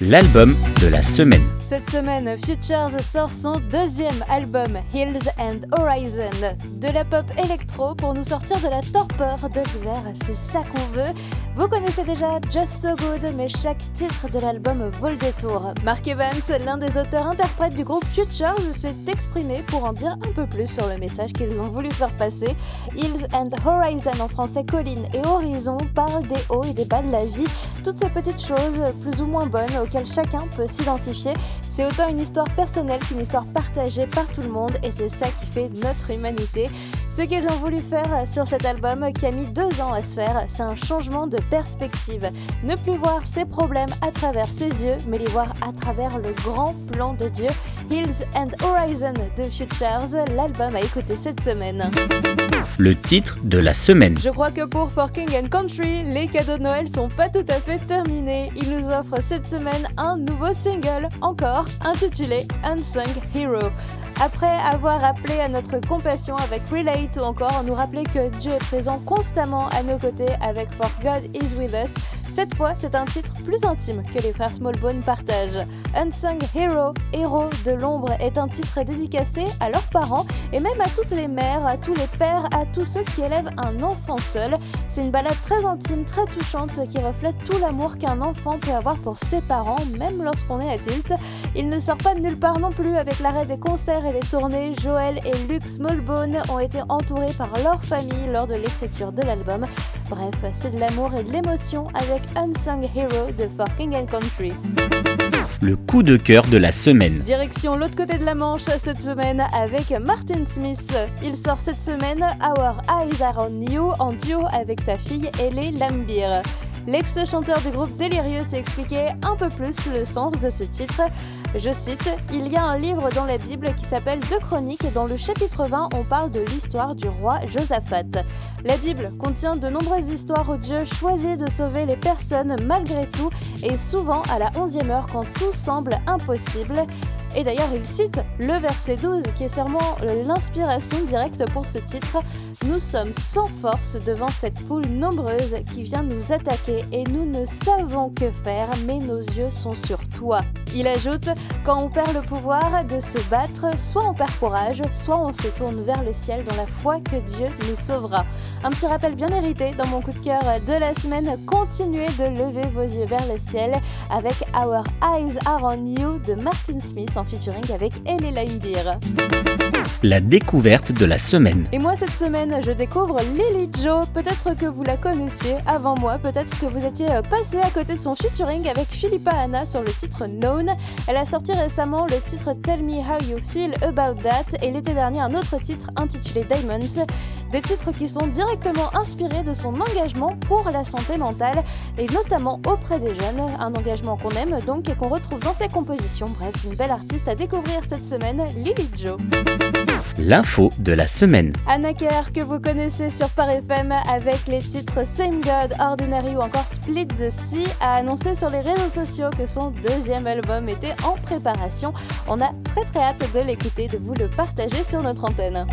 L'album de la semaine. Cette semaine, Futures sort son deuxième album, Hills and Horizon. De la pop électro pour nous sortir de la torpeur de l'hiver, c'est ça qu'on veut. Vous connaissez déjà Just So Good, mais chaque titre de l'album vaut le détour. Mark Evans, l'un des auteurs-interprètes du groupe Futures, s'est exprimé pour en dire un peu plus sur le message qu'ils ont voulu faire passer. Hills and Horizon, en français colline et horizon, parlent des hauts et des bas de la vie, toutes ces petites choses plus ou moins bonnes auxquelles chacun peut s'identifier. C'est autant une histoire personnelle qu'une histoire partagée par tout le monde et c'est ça qui fait notre humanité. Ce qu'ils ont voulu faire sur cet album qui a mis deux ans à se faire, c'est un changement de perspective. Ne plus voir ses problèmes à travers ses yeux, mais les voir à travers le grand plan de Dieu. Hills and Horizon de Futures, l'album à écouter cette semaine. Le titre de la semaine. Je crois que pour Forking and Country, les cadeaux de Noël sont pas tout à fait terminés. Il nous offre cette semaine un nouveau single, encore intitulé Unsung Hero. Après avoir appelé à notre compassion avec Relate ou encore nous rappeler que Dieu est présent constamment à nos côtés avec For God is with us, cette fois, c'est un titre plus intime que les frères Smallbone partagent. Unsung Hero, héros de l'ombre, est un titre dédicacé à leurs parents et même à toutes les mères, à tous les pères, à tous ceux qui élèvent un enfant seul. C'est une balade très intime, très touchante qui reflète tout l'amour qu'un enfant peut avoir pour ses parents, même lorsqu'on est adulte. Il ne sort pas de nulle part non plus avec l'arrêt des concerts des tournées. Joël et Luke Smallbone ont été entourés par leur famille lors de l'écriture de l'album. Bref, c'est de l'amour et de l'émotion avec Unsung Hero de Forking and Country. Le coup de cœur de la semaine. Direction l'autre côté de la Manche cette semaine avec Martin Smith. Il sort cette semaine Our Eyes Are On You en duo avec sa fille Ellie Lambir. L'ex-chanteur du groupe Delirieux s'est expliqué un peu plus le sens de ce titre. Je cite Il y a un livre dans la Bible qui s'appelle Deux Chroniques et dans le chapitre 20, on parle de l'histoire du roi Josaphat. La Bible contient de nombreuses histoires où Dieu choisit de sauver les personnes malgré tout et souvent à la onzième heure quand tout semble impossible. Et d'ailleurs, il cite le verset 12 qui est sûrement l'inspiration directe pour ce titre. Nous sommes sans force devant cette foule nombreuse qui vient nous attaquer et nous ne savons que faire, mais nos yeux sont sur toi. Il ajoute Quand on perd le pouvoir de se battre, soit on perd courage, soit on se tourne vers le ciel dans la foi que Dieu nous sauvera. Un petit rappel bien mérité dans mon coup de cœur de la semaine. Continuez de lever vos yeux vers le ciel avec Our Eyes Are On You de Martin Smith en featuring avec Ellie Leinbeer. La découverte de la semaine. Et moi cette semaine, je découvre Lily Joe. Peut-être que vous la connaissiez avant moi, peut-être que vous étiez passé à côté de son featuring avec Philippa Anna sur le titre Elle a sorti récemment le titre Tell Me How You Feel About That et l'été dernier un autre titre intitulé Diamonds. Des titres qui sont directement inspirés de son engagement pour la santé mentale et notamment auprès des jeunes. Un engagement qu'on aime donc et qu'on retrouve dans ses compositions. Bref, une belle artiste à découvrir cette semaine, Lily Joe. L'info de la semaine. Anna Kerr, que vous connaissez sur Par FM avec les titres Same God, Ordinary ou encore Split the Sea, a annoncé sur les réseaux sociaux que son deuxième album était en préparation. On a très très hâte de l'écouter, de vous le partager sur notre antenne.